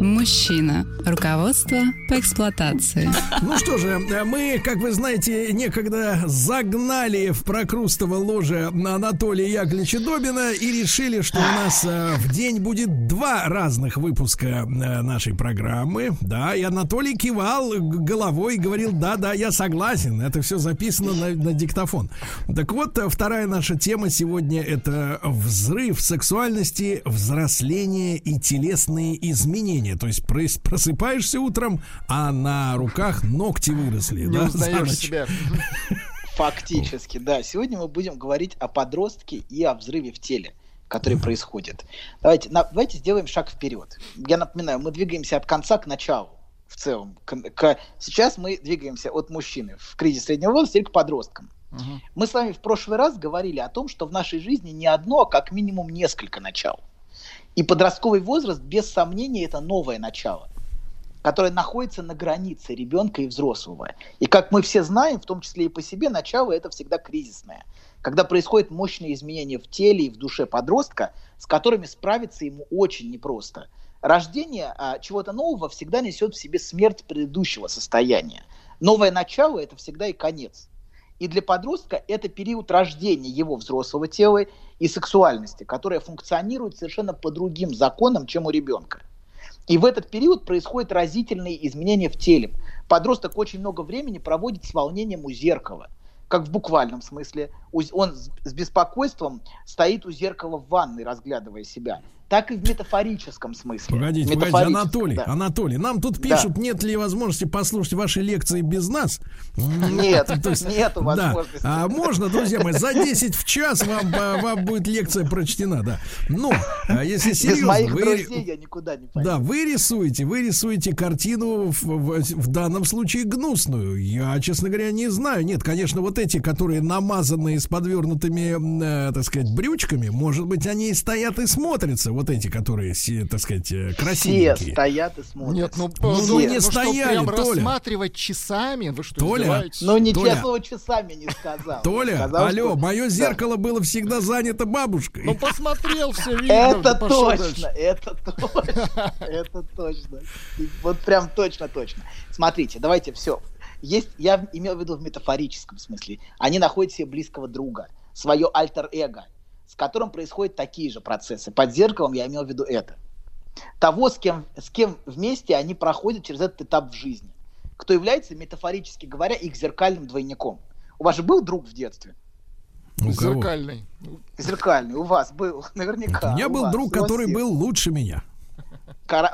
Мужчина. Руководство по эксплуатации. Ну что же, мы, как вы знаете, некогда загнали в прокрустово ложе Анатолия Яковлевича Добина и решили, что у нас э, в день будет два разных выпуска э, нашей программы. Да, и Анатолий кивал головой и говорил, да-да, я согласен, это все записано на, на диктофон. Так вот, э, вторая наша тема сегодня это взрыв сексуальности, взросление и телесные изменения то есть просыпаешься утром, а на руках ногти выросли. Не да, узнаешь себя. Фактически, да. Сегодня мы будем говорить о подростке и о взрыве в теле который происходит. Давайте, на, давайте сделаем шаг вперед. Я напоминаю, мы двигаемся от конца к началу в целом. К, к, сейчас мы двигаемся от мужчины в кризис среднего возраста к подросткам. Угу. Мы с вами в прошлый раз говорили о том, что в нашей жизни не одно, а как минимум несколько начал. И подростковый возраст, без сомнения, это новое начало, которое находится на границе ребенка и взрослого. И как мы все знаем, в том числе и по себе, начало это всегда кризисное. Когда происходят мощные изменения в теле и в душе подростка, с которыми справиться ему очень непросто. Рождение а, чего-то нового всегда несет в себе смерть предыдущего состояния. Новое начало – это всегда и конец. И для подростка это период рождения его взрослого тела и сексуальности, которая функционирует совершенно по другим законам, чем у ребенка. И в этот период происходят разительные изменения в теле. Подросток очень много времени проводит с волнением у зеркала – как в буквальном смысле, он с беспокойством стоит у зеркала в ванной, разглядывая себя так и в метафорическом смысле. Погодите, погодите, Анатолий, да. Анатолий, нам тут пишут, да. нет ли возможности послушать ваши лекции без нас? Нет, То есть, нету возможности. Да. А можно, друзья мои, за 10 в час вам, вам будет лекция прочтена, да. Но, а если серьезно... Без моих вы, друзей я никуда не пойду. Да, вы рисуете, вы рисуете картину в, в, в данном случае гнусную. Я, честно говоря, не знаю. Нет, конечно, вот эти, которые намазанные с подвернутыми, э, так сказать, брючками, может быть, они и стоят и смотрятся вот эти, которые, так сказать, э, красивые. Все стоят и смотрят. Нет, ну, ну, ну не ну, стояли, что, Толя. рассматривать часами? Вы что, Толя, Ну, ничего Толя. слово часами не сказал. Толя, сказал, алло, что... мое зеркало да. было всегда занято бабушкой. Ну, посмотрел, все видно. Это точно, это точно, это точно. Вот прям точно-точно. Смотрите, давайте все. Есть, я имел в виду в метафорическом смысле. Они находят себе близкого друга, свое альтер-эго с которым происходят такие же процессы. Под зеркалом я имел в виду это. Того, с кем, с кем вместе они проходят через этот этап в жизни. Кто является, метафорически говоря, их зеркальным двойником. У вас же был друг в детстве? У Зеркальный. Зеркальный, у вас был, наверняка. У меня был вас, друг, который был лучше меня.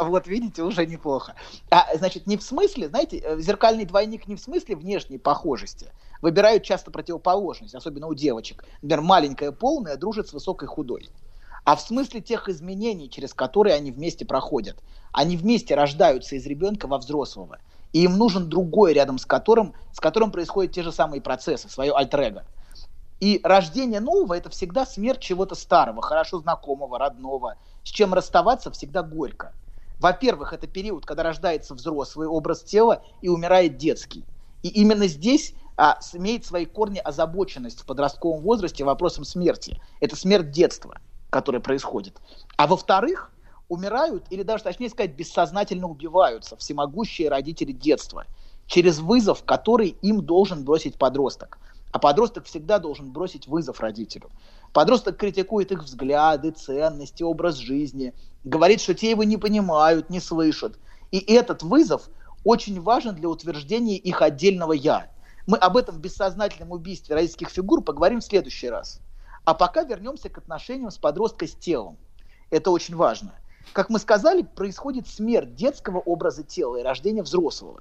Вот видите, уже неплохо. А, значит, не в смысле, знаете, э, зеркальный двойник не в смысле внешней похожести. Выбирают часто противоположность, особенно у девочек. Например, маленькая полная дружит с высокой худой. А в смысле тех изменений, через которые они вместе проходят. Они вместе рождаются из ребенка во взрослого. И им нужен другой, рядом с которым, с которым происходят те же самые процессы, свое альтер -эго. И рождение нового – это всегда смерть чего-то старого, хорошо знакомого, родного, с чем расставаться всегда горько. Во-первых, это период, когда рождается взрослый образ тела и умирает детский. И именно здесь а, имеет свои корни озабоченность в подростковом возрасте вопросом смерти. Это смерть детства, которая происходит. А во-вторых, умирают, или даже точнее сказать, бессознательно убиваются всемогущие родители детства через вызов, который им должен бросить подросток. А подросток всегда должен бросить вызов родителю. Подросток критикует их взгляды, ценности, образ жизни, говорит, что те его не понимают, не слышат. И этот вызов очень важен для утверждения их отдельного «я». Мы об этом бессознательном убийстве родительских фигур поговорим в следующий раз. А пока вернемся к отношениям с подростком с телом. Это очень важно. Как мы сказали, происходит смерть детского образа тела и рождение взрослого.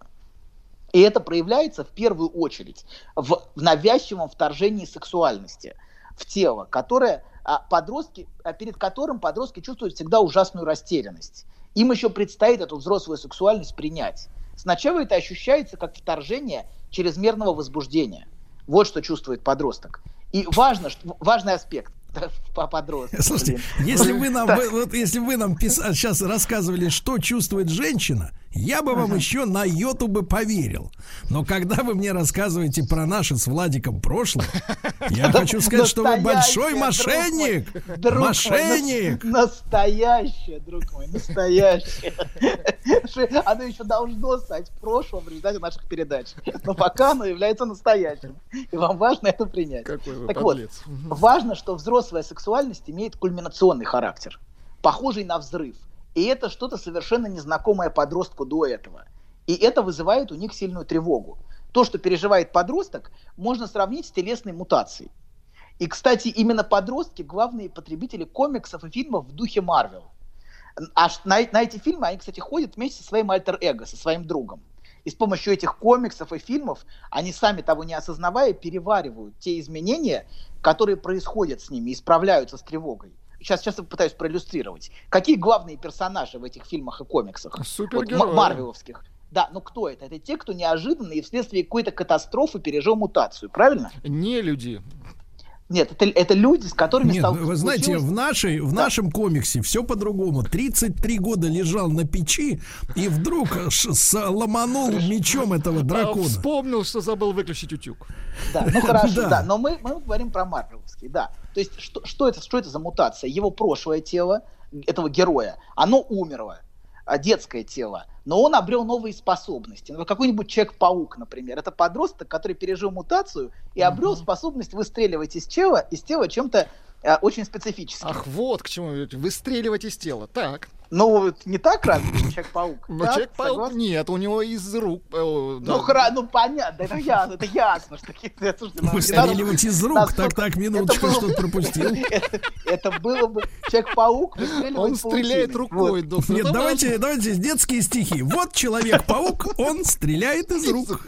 И это проявляется в первую очередь в, навязчивом вторжении сексуальности в тело, которое а, подростки, а, перед которым подростки чувствуют всегда ужасную растерянность. Им еще предстоит эту взрослую сексуальность принять. Сначала это ощущается как вторжение чрезмерного возбуждения. Вот что чувствует подросток. И важно, что, важный аспект по подростку. Слушайте, блин. если вы нам, вы, вот если вы нам пис... сейчас рассказывали, что чувствует женщина, я бы вам еще на йоту бы поверил. Но когда вы мне рассказываете про наше с Владиком прошлое, я хочу сказать, что вы большой мошенник. Мошенник. Настоящее, друг мой, настоящее. Оно еще должно стать прошлым в результате наших передач. Но пока оно является настоящим. И вам важно это принять. Так вот, важно, что взрослая сексуальность имеет кульминационный характер, похожий на взрыв – и это что-то совершенно незнакомое подростку до этого. И это вызывает у них сильную тревогу. То, что переживает подросток, можно сравнить с телесной мутацией. И, кстати, именно подростки главные потребители комиксов и фильмов в духе Марвел. А на, на эти фильмы они, кстати, ходят вместе со своим альтер-эго, со своим другом. И с помощью этих комиксов и фильмов они сами того не осознавая переваривают те изменения, которые происходят с ними и справляются с тревогой сейчас, сейчас пытаюсь проиллюстрировать. Какие главные персонажи в этих фильмах и комиксах? Супергерои. Вот, марвеловских. Да, но кто это? Это те, кто неожиданно и вследствие какой-то катастрофы пережил мутацию, правильно? Не люди. Нет, это, это люди, с которыми Нет, стал, вы знаете, в, нашей, в да. нашем комиксе все по-другому. 33 года лежал на печи и вдруг ломанул мечом этого а, дракона. Вспомнил, что забыл выключить утюг. Да, ну хорошо, да. да. Но мы, мы говорим про Марвеловский, да. То есть, что, что, это, что это за мутация? Его прошлое тело, этого героя, оно умерло детское тело, но он обрел новые способности. Ну, какой-нибудь Человек-паук, например. Это подросток, который пережил мутацию и обрел uh-huh. способность выстреливать из тела, из тела чем-то э, очень специфическим. Ах, вот к чему выстреливать из тела. Так. Ну, не так разве, Человек-паук? Ну, Человек-паук нет, у него из рук... Э, ну, хра, ну, понятно, это ясно, это ясно, что какие-то... Выстреливать из рук, так, так, минуточку, что-то пропустил. Это было бы Человек-паук Он стреляет рукой, доктор. Нет, давайте, давайте детские стихи. Вот Человек-паук, он стреляет из рук.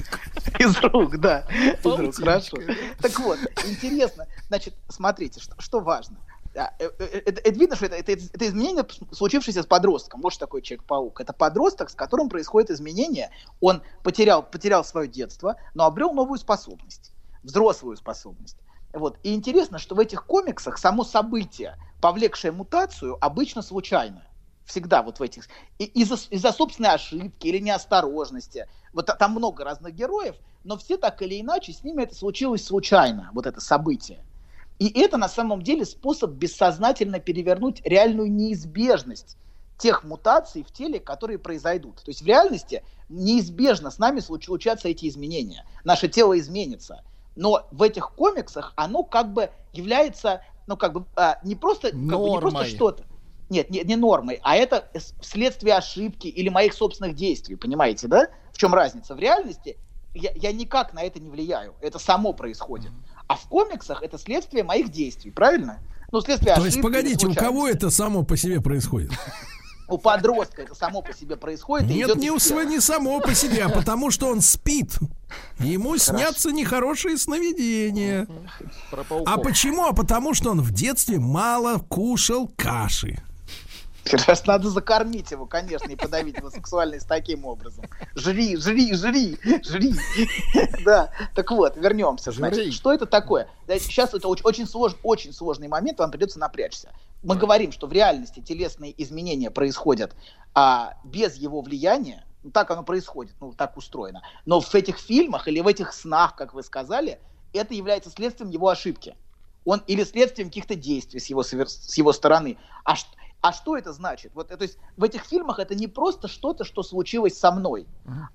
Из рук, да. Из рук, хорошо. Так вот, интересно, значит, смотрите, что важно – это, это видно, что это, это, это изменение, случившееся с подростком. Вот что такое Человек-паук. Это подросток, с которым происходит изменение. Он потерял, потерял свое детство, но обрел новую способность, взрослую способность. Вот. И интересно, что в этих комиксах само событие, повлекшее мутацию, обычно случайно. Всегда вот в этих... Из-за, из-за собственной ошибки или неосторожности. Вот там много разных героев, но все так или иначе с ними это случилось случайно, вот это событие. И это на самом деле способ бессознательно перевернуть реальную неизбежность тех мутаций в теле, которые произойдут. То есть в реальности неизбежно с нами случатся эти изменения. Наше тело изменится. Но в этих комиксах оно как бы является, ну как бы а, не просто, как бы, не просто что-то. Нет, не, не нормой, а это следствие ошибки или моих собственных действий, понимаете, да? В чем разница? В реальности я, я никак на это не влияю, это само происходит. А в комиксах это следствие моих действий, правильно? Ну, следствие То есть, погодите, у кого это само по себе происходит? У подростка это само по себе происходит. Нет, не, у своего, не само по себе, а потому что он спит. Ему Хорошо. снятся нехорошие сновидения. А почему? А потому что он в детстве мало кушал каши. Раз надо закормить его, конечно, и подавить его сексуальность таким образом. Жри, жри, жри, жри. Да, так вот, вернемся. Значит, что это такое? Сейчас это очень, очень, слож, очень сложный момент, вам придется напрячься. Мы говорим, что в реальности телесные изменения происходят а, без его влияния, ну, так оно происходит, ну, так устроено. Но в этих фильмах или в этих снах, как вы сказали, это является следствием его ошибки. Он или следствием каких-то действий с его, с его стороны. А что а что это значит? Вот, то есть в этих фильмах это не просто что-то, что случилось со мной,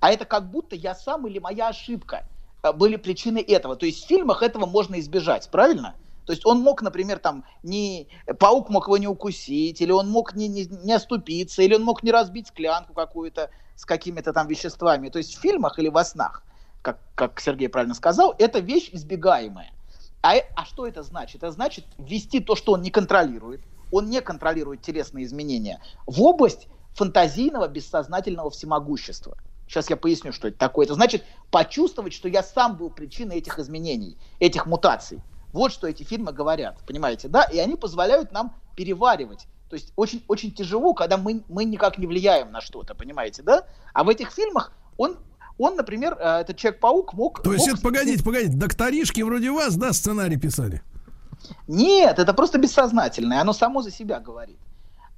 а это как будто я сам или моя ошибка э, были причиной этого. То есть в фильмах этого можно избежать, правильно? То есть он мог, например, там, не, паук мог его не укусить, или он мог не, не, не оступиться, или он мог не разбить склянку какую-то с какими-то там веществами. То есть в фильмах или во снах, как, как Сергей правильно сказал, это вещь избегаемая. А, а что это значит? Это значит ввести то, что он не контролирует, он не контролирует телесные изменения, в область фантазийного бессознательного всемогущества. Сейчас я поясню, что это такое. Это значит почувствовать, что я сам был причиной этих изменений, этих мутаций. Вот что эти фильмы говорят, понимаете, да? И они позволяют нам переваривать. То есть очень, очень тяжело, когда мы, мы никак не влияем на что-то, понимаете, да? А в этих фильмах он, он, например, э, этот Человек-паук мог... То есть мог... это, погодите, погодите, докторишки вроде вас, да, сценарий писали? Нет, это просто бессознательное, оно само за себя говорит.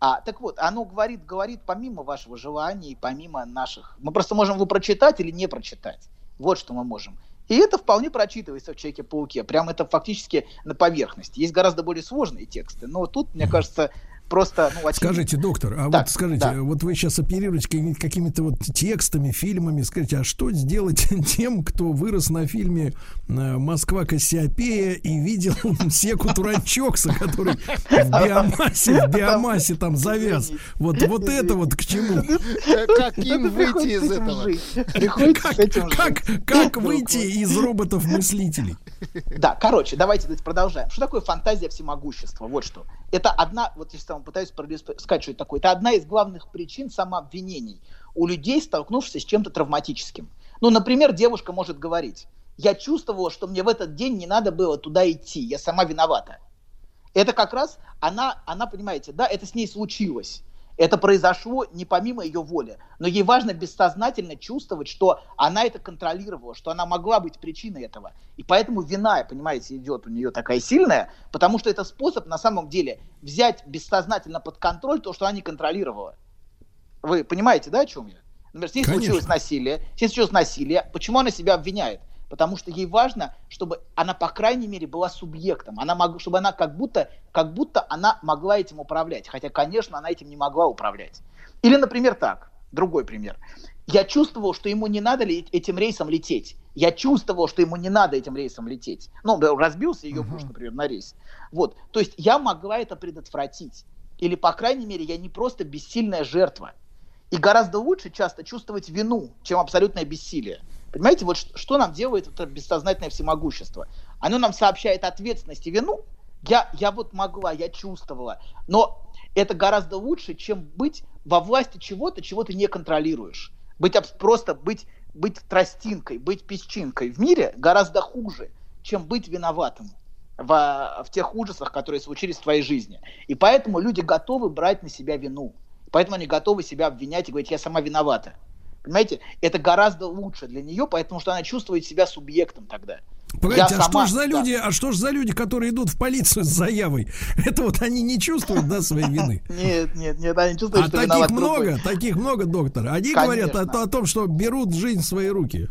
А, так вот, оно говорит, говорит помимо вашего желания и помимо наших. Мы просто можем его прочитать или не прочитать. Вот что мы можем. И это вполне прочитывается в Человеке-пауке. Прям это фактически на поверхности. Есть гораздо более сложные тексты. Но тут, мне кажется, просто... Ну, Скажите, доктор, а так, вот скажите, да. вот вы сейчас оперируете какими-то вот текстами, фильмами, скажите, а что сделать тем, кто вырос на фильме э, «Москва Кассиопея» и видел Секу Туранчокса, который в биомассе, в биомассе там завяз? Вот, вот это вот к чему? Как им выйти из этого? Как, как выйти из роботов-мыслителей? Да, короче, давайте продолжаем. Что такое фантазия всемогущества? Вот что. Это одна, вот если там пытаюсь сказать, что это такое, это одна из главных причин самообвинений у людей, столкнувшихся с чем-то травматическим. Ну, например, девушка может говорить, я чувствовала, что мне в этот день не надо было туда идти, я сама виновата. Это как раз она, она, понимаете, да, это с ней случилось. Это произошло не помимо ее воли, но ей важно бессознательно чувствовать, что она это контролировала, что она могла быть причиной этого. И поэтому вина, понимаете, идет у нее такая сильная, потому что это способ на самом деле взять бессознательно под контроль то, что она не контролировала. Вы понимаете, да, о чем я? Например, здесь Конечно. случилось насилие, здесь случилось насилие, почему она себя обвиняет? Потому что ей важно, чтобы она, по крайней мере, была субъектом, она мог, чтобы она как будто, как будто она могла этим управлять, хотя, конечно, она этим не могла управлять. Или, например, так, другой пример. Я чувствовал, что ему не надо этим рейсом лететь. Я чувствовал, что ему не надо этим рейсом лететь. Ну, разбился ее муж, например, на рейс. Вот. То есть я могла это предотвратить. Или, по крайней мере, я не просто бессильная жертва. И гораздо лучше часто чувствовать вину, чем абсолютное бессилие. Понимаете, вот что нам делает это бессознательное всемогущество? Оно нам сообщает ответственность и вину. Я, я вот могла, я чувствовала. Но это гораздо лучше, чем быть во власти чего-то, чего ты не контролируешь. Быть просто быть, быть тростинкой, быть песчинкой в мире гораздо хуже, чем быть виноватым в, в тех ужасах, которые случились в твоей жизни. И поэтому люди готовы брать на себя вину. Поэтому они готовы себя обвинять и говорить, я сама виновата. Понимаете, это гораздо лучше для нее, потому что она чувствует себя субъектом тогда. Погодите, а сама, что ж за люди, да. а что ж за люди, которые идут в полицию с заявой? Это вот они не чувствуют, да, своей вины? Нет, нет, нет, они чувствуют, а что таких много, другой. таких много, доктор. Они Конечно. говорят о, о том, что берут жизнь в свои руки.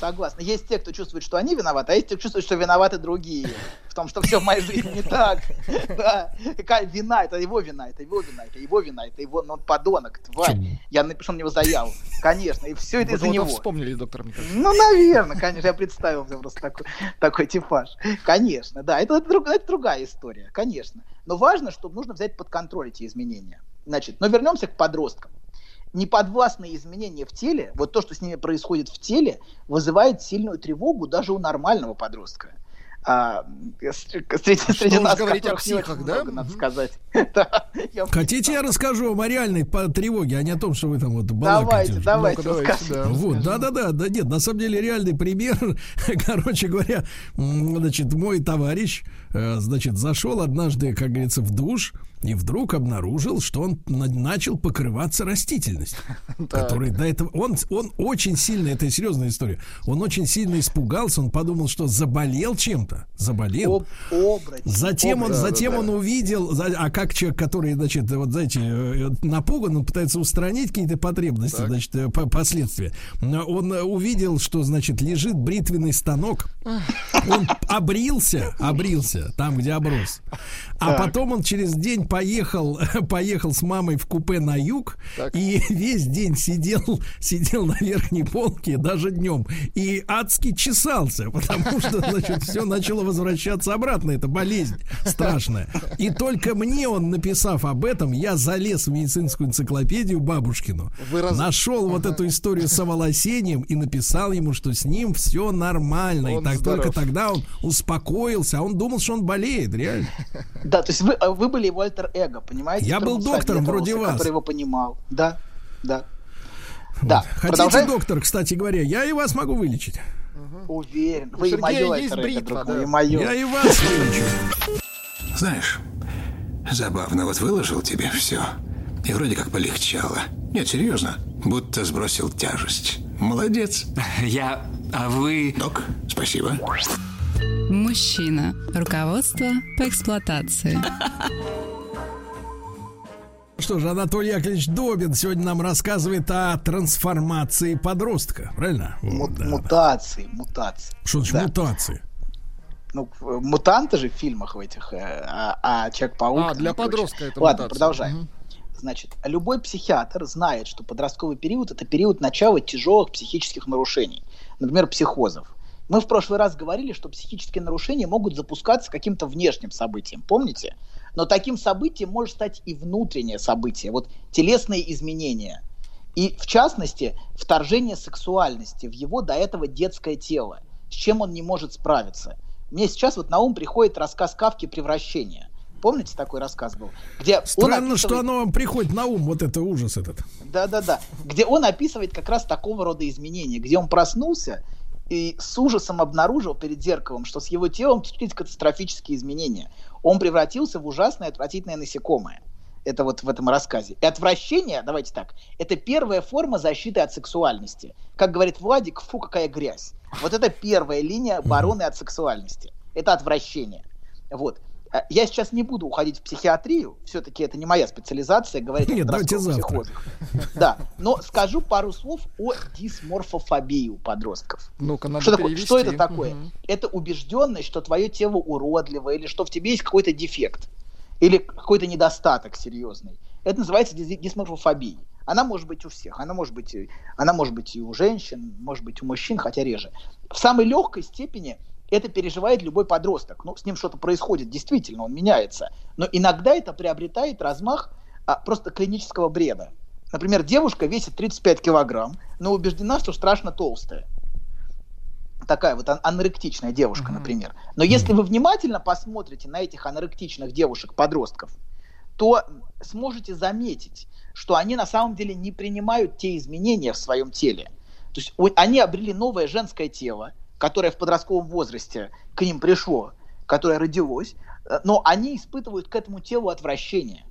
Согласна. Есть те, кто чувствует, что они виноваты, а есть те, кто чувствует, что виноваты другие. В том, что все в моей жизни не так. Да. Какая вина? Это его вина, это его вина, это его вина, это его, ну, он подонок, тварь. Я напишу на него заяву. Конечно, и все это из-за него. вспомнили, доктор, мне Ну, наверное, конечно, я представил себе просто такой, такой типаж. Конечно, да, это, это, это другая история, конечно. Но важно, чтобы нужно взять под контроль эти изменения. Значит, но вернемся к подросткам неподвластные изменения в теле, вот то, что с ними происходит в теле, вызывает сильную тревогу даже у нормального подростка. А, среди, среди нас, говорить о психах, да? Много, надо сказать. Хотите, я расскажу о реальной тревоге, а не о том, что вы там вот балакаете? Давайте, давайте. Вот, да-да-да, да нет, на самом деле реальный пример. Короче говоря, значит, мой товарищ, э, значит, зашел однажды, как говорится, в душ, и вдруг обнаружил, что он начал покрываться растительностью, который до этого он он очень сильно, это серьезная история, он очень сильно испугался, он подумал, что заболел чем-то, заболел. Затем он, затем он увидел, а как человек, который, значит, вот знаете, э, напуган, он пытается устранить какие-то потребности, значит, э, последствия. Он увидел, что, значит, лежит бритвенный станок, он обрился, обрился там, где оброс, а потом он через день поехал, поехал с мамой в купе на юг так. и весь день сидел, сидел на верхней полке, даже днем, и адски чесался, потому что, значит, все начало возвращаться обратно. Это болезнь страшная. И только мне он, написав об этом, я залез в медицинскую энциклопедию бабушкину, раз... нашел ага. вот эту историю с оволосением и написал ему, что с ним все нормально. Он и так здоров. только тогда он успокоился, а он думал, что он болеет, реально. Да, то есть вы, вы были его альтер-эго, понимаете? Я был доктором вроде вас. Который его понимал. Да, да. Вот. Да. Хотите, Продолжаем? доктор, кстати говоря, я и вас могу вылечить. Угу. Уверен. Вы и мое есть бритва, да. и мое. Я и вас вылечу. Знаешь, забавно, вот выложил тебе все. И вроде как полегчало. Нет, серьезно, будто сбросил тяжесть. Молодец. Я... А вы... Док, спасибо. Мужчина. Руководство по эксплуатации. Что же, Анатолий Яковлевич Добин сегодня нам рассказывает о трансформации подростка, правильно? Вот, да, да. мутации, мутации. Что значит Да. мутации? Ну, э, мутанты же в фильмах в этих, э, а, а Человек-паук... А, для и прочее. подростка это Ладно, мутация. продолжаем. Мгм. Значит, любой психиатр знает, что подростковый период – это период начала тяжелых психических нарушений, например, психозов. Мы в прошлый раз говорили, что психические нарушения могут запускаться каким-то внешним событием, помните? Но таким событием может стать и внутреннее событие, вот телесные изменения. И, в частности, вторжение сексуальности в его до этого детское тело, с чем он не может справиться. Мне сейчас вот на ум приходит рассказ Кавки «Превращение». Помните, такой рассказ был? Где он Странно, что описывает- оно вам приходит на ум, вот это ужас этот. да-да-да. Где он описывает как раз такого рода изменения, где он проснулся и с ужасом обнаружил перед зеркалом, что с его телом случились катастрофические изменения. Он превратился в ужасное, отвратительное насекомое. Это вот в этом рассказе. И отвращение, давайте так, это первая форма защиты от сексуальности. Как говорит Владик, фу, какая грязь. Вот это первая линия обороны от сексуальности. Это отвращение. Вот. А Я сейчас не буду уходить в психиатрию, все-таки это не моя специализация, говорить о Нет, завтра. психозах. Да, но скажу пару слов о дисморфофобии у подростков. Ну-ка, надо Что, такое, что это такое? Мгм. Это убежденность, что твое тело уродливое, или что в тебе есть какой-то дефект, или какой-то недостаток серьезный. Это называется дис- дисморфофобией. Она может быть у всех, она может быть, и- она может быть и у женщин, может быть у мужчин, хотя реже. В самой легкой степени это переживает любой подросток. Ну, с ним что-то происходит, действительно, он меняется. Но иногда это приобретает размах а, просто клинического бреда. Например, девушка весит 35 килограмм, но убеждена, что страшно толстая такая вот ан- аноректичная девушка, Мгм. например. Но если вы внимательно посмотрите на этих аноректичных девушек-подростков, то сможете заметить, что они на самом деле не принимают те изменения в своем теле. То есть они обрели новое женское тело, которое в подростковом возрасте к ним пришло, которое родилось, э, но они испытывают к этому телу отвращение.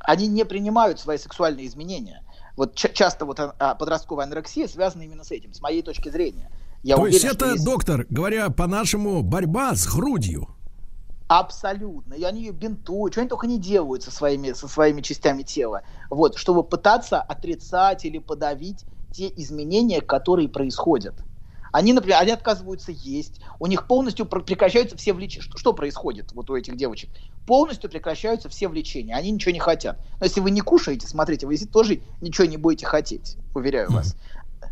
Они не принимают свои сексуальные изменения. Вот ча- часто вот а, а, подростковая анорексия связана именно с этим, с моей точки зрения. Я То уверен, есть это, есть- доктор, говоря по-нашему, борьба с грудью. Абсолютно. И они ее бинтуют, что они только не делают со своими, со своими частями тела. Вот, чтобы пытаться отрицать или подавить те изменения, которые происходят. Они, например, они отказываются есть, у них полностью пр- прекращаются все влечения. Что, что происходит вот у этих девочек? Полностью прекращаются все влечения, они ничего не хотят. Но если вы не кушаете, смотрите, вы тоже ничего не будете хотеть, уверяю вас.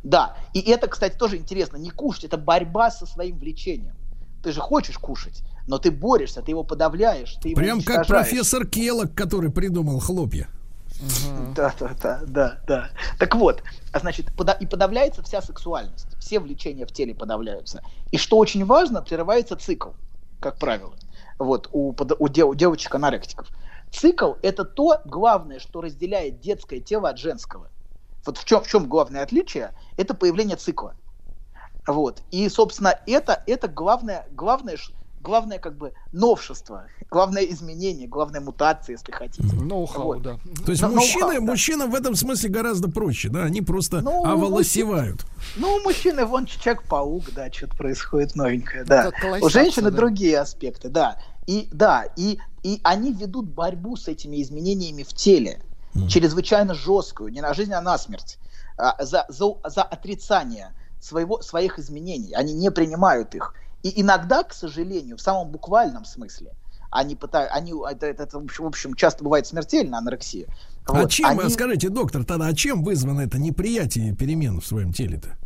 Да, и это, кстати, тоже интересно. Не кушать, это борьба со своим влечением. Ты же хочешь кушать, но ты борешься, ты его подавляешь, ты его Прям как профессор Келок, который придумал хлопья. Да, да, да, да, да. Так вот, а значит, и подавляется вся сексуальность, все влечения в теле подавляются. И что очень важно, прерывается цикл, как правило, вот у, у, де- у девочек аноректиков. Цикл – это то главное, что разделяет детское тело от женского. Вот в чем, в чем главное отличие? Это появление цикла. Вот. И, собственно, это, это главное, главное, ш- главное как бы новшество, главное изменение, главная мутация, если хотите. Ноу-хау, Вот. да. То есть Ну, мужчины, да. мужчинам в этом смысле гораздо проще, да? Они просто Ну, оволосевают. Ну, у мужчины вон Человек-паук, да, что-то происходит новенькое, да. У женщины да. другие аспекты, да. И да, и, и они ведут борьбу с этими изменениями в теле, чрезвычайно жесткую, не на жизнь, а на смерть, а, за, за, за отрицание своего, своих изменений. Они не принимают их. И иногда, к сожалению, в самом буквальном смысле, они пытаются, они, это, это, это, в общем- в общем, часто бывает смертельно, анорексия. а Вот, чем, они- скажите, доктор, тогда, а чем вызвано это неприятие перемен в своем теле-то?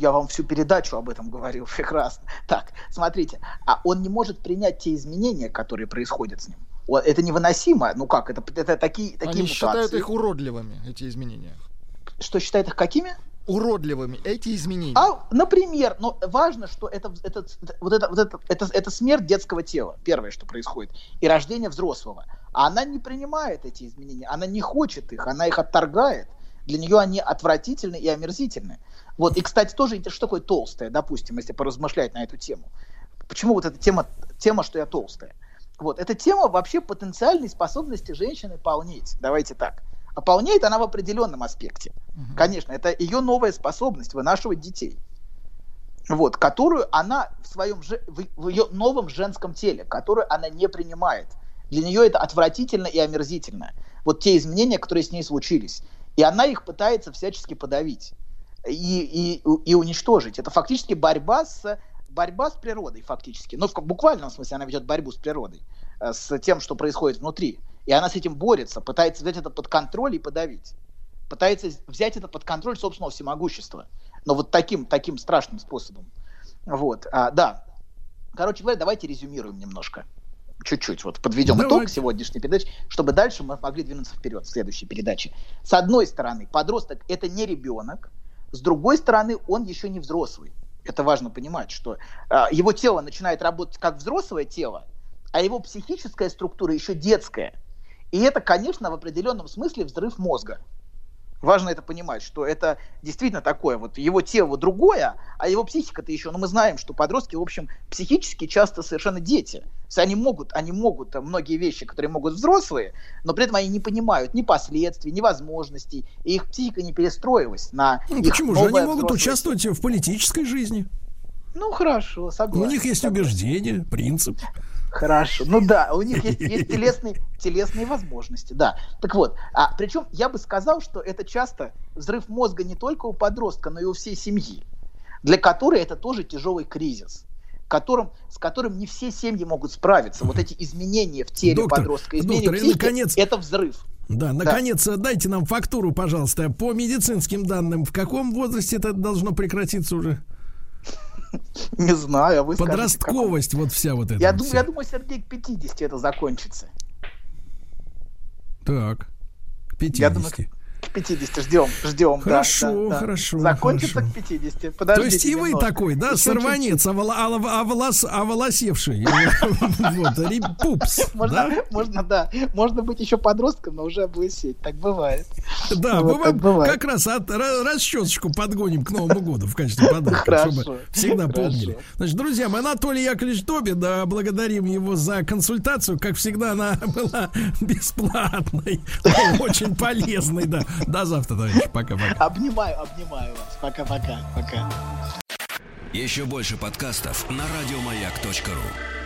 Я вам всю передачу об этом говорил прекрасно. Так, смотрите, а он не может принять те изменения, которые происходят с ним. Это невыносимо. Ну как, это, это такие, такие Они мутации. считают их уродливыми, эти изменения. Что считает их какими? Уродливыми эти изменения. А, например, но важно, что это, это, это- вот это, вот это, это, это смерть детского тела, первое, что происходит, и рождение взрослого. А она не принимает эти изменения, она не хочет их, она их отторгает. Для нее они отвратительны и омерзительны. Вот, и, кстати, тоже что такое толстая, допустим, если поразмышлять на эту тему. Почему вот эта тема, тема, что я толстая? Вот, эта тема вообще потенциальной способности женщины полнеть. Давайте так. Ополняет она в определенном аспекте. Конечно, это ее новая способность вынашивать детей. Вот, которую она в своем в, в ее новом женском теле, которую она не принимает. Для нее это отвратительно и омерзительно. Вот те изменения, которые с ней случились. И она их пытается всячески подавить и, и, и уничтожить. Это фактически борьба с, борьба с природой, фактически. Но в буквальном смысле она ведет борьбу с природой, э, с тем, что происходит внутри. И она с этим борется, пытается взять это под контроль и подавить. Пытается взять это под контроль собственного всемогущества. Но вот таким, таким страшным способом. Вот, а, да. Короче говоря, давайте резюмируем немножко. Чуть-чуть. Вот подведем Давай. итог сегодняшней передачи, чтобы дальше мы могли двинуться вперед в следующей передаче. С одной стороны, подросток это не ребенок, с другой стороны, он еще не взрослый. Это важно понимать, что э, его тело начинает работать как взрослое тело, а его психическая структура еще детская. И это, конечно, в определенном смысле взрыв мозга. Важно это понимать, что это действительно такое, вот его тело другое, а его психика-то еще, ну мы знаем, что подростки, в общем, психически часто совершенно дети. То есть они могут, они могут многие вещи, которые могут взрослые, но при этом они не понимают ни последствий, ни возможностей, и их психика не перестроилась на ну, Почему же они могут участвовать в политической жизни? Ну хорошо, согласен. У них есть согласен. убеждения, принцип. Хорошо. Ну да, у них есть, есть телесные, телесные возможности, да. Так вот, а причем я бы сказал, что это часто взрыв мозга не только у подростка, но и у всей семьи, для которой это тоже тяжелый кризис. Которым, с которым не все семьи могут справиться. Вот эти изменения в теле доктор, подростка, изменения доктор, в психике, наконец, это взрыв. Да, наконец, да. дайте нам фактуру, пожалуйста. По медицинским данным, в каком возрасте это должно прекратиться уже? Не знаю, а вы Подростковость скажете, вот вся вот эта. Я, думаю, я думаю, Сергей, к 50 это закончится. Так, к 50. Я думаю, к 50 ждем, ждем. Хорошо, да, да, хорошо. Закончится хорошо. к 50. Подождите То есть и вы немножко. такой, да, Еще сорванец, оволос, оволосевший. Вот, пупс. Можно, да. Можно быть еще подростком, но уже облысеть. Так бывает. Да, мы как раз расчесочку подгоним к Новому году в качестве подарка, чтобы всегда помнили. Значит, друзья, мы Анатолий Яковлевич Добин, да, благодарим его за консультацию. Как всегда, она была бесплатной, очень полезной, да. До завтра, товарищи. Пока-пока. Обнимаю, обнимаю вас. Пока-пока. Пока. Еще больше подкастов на радиомаяк.ру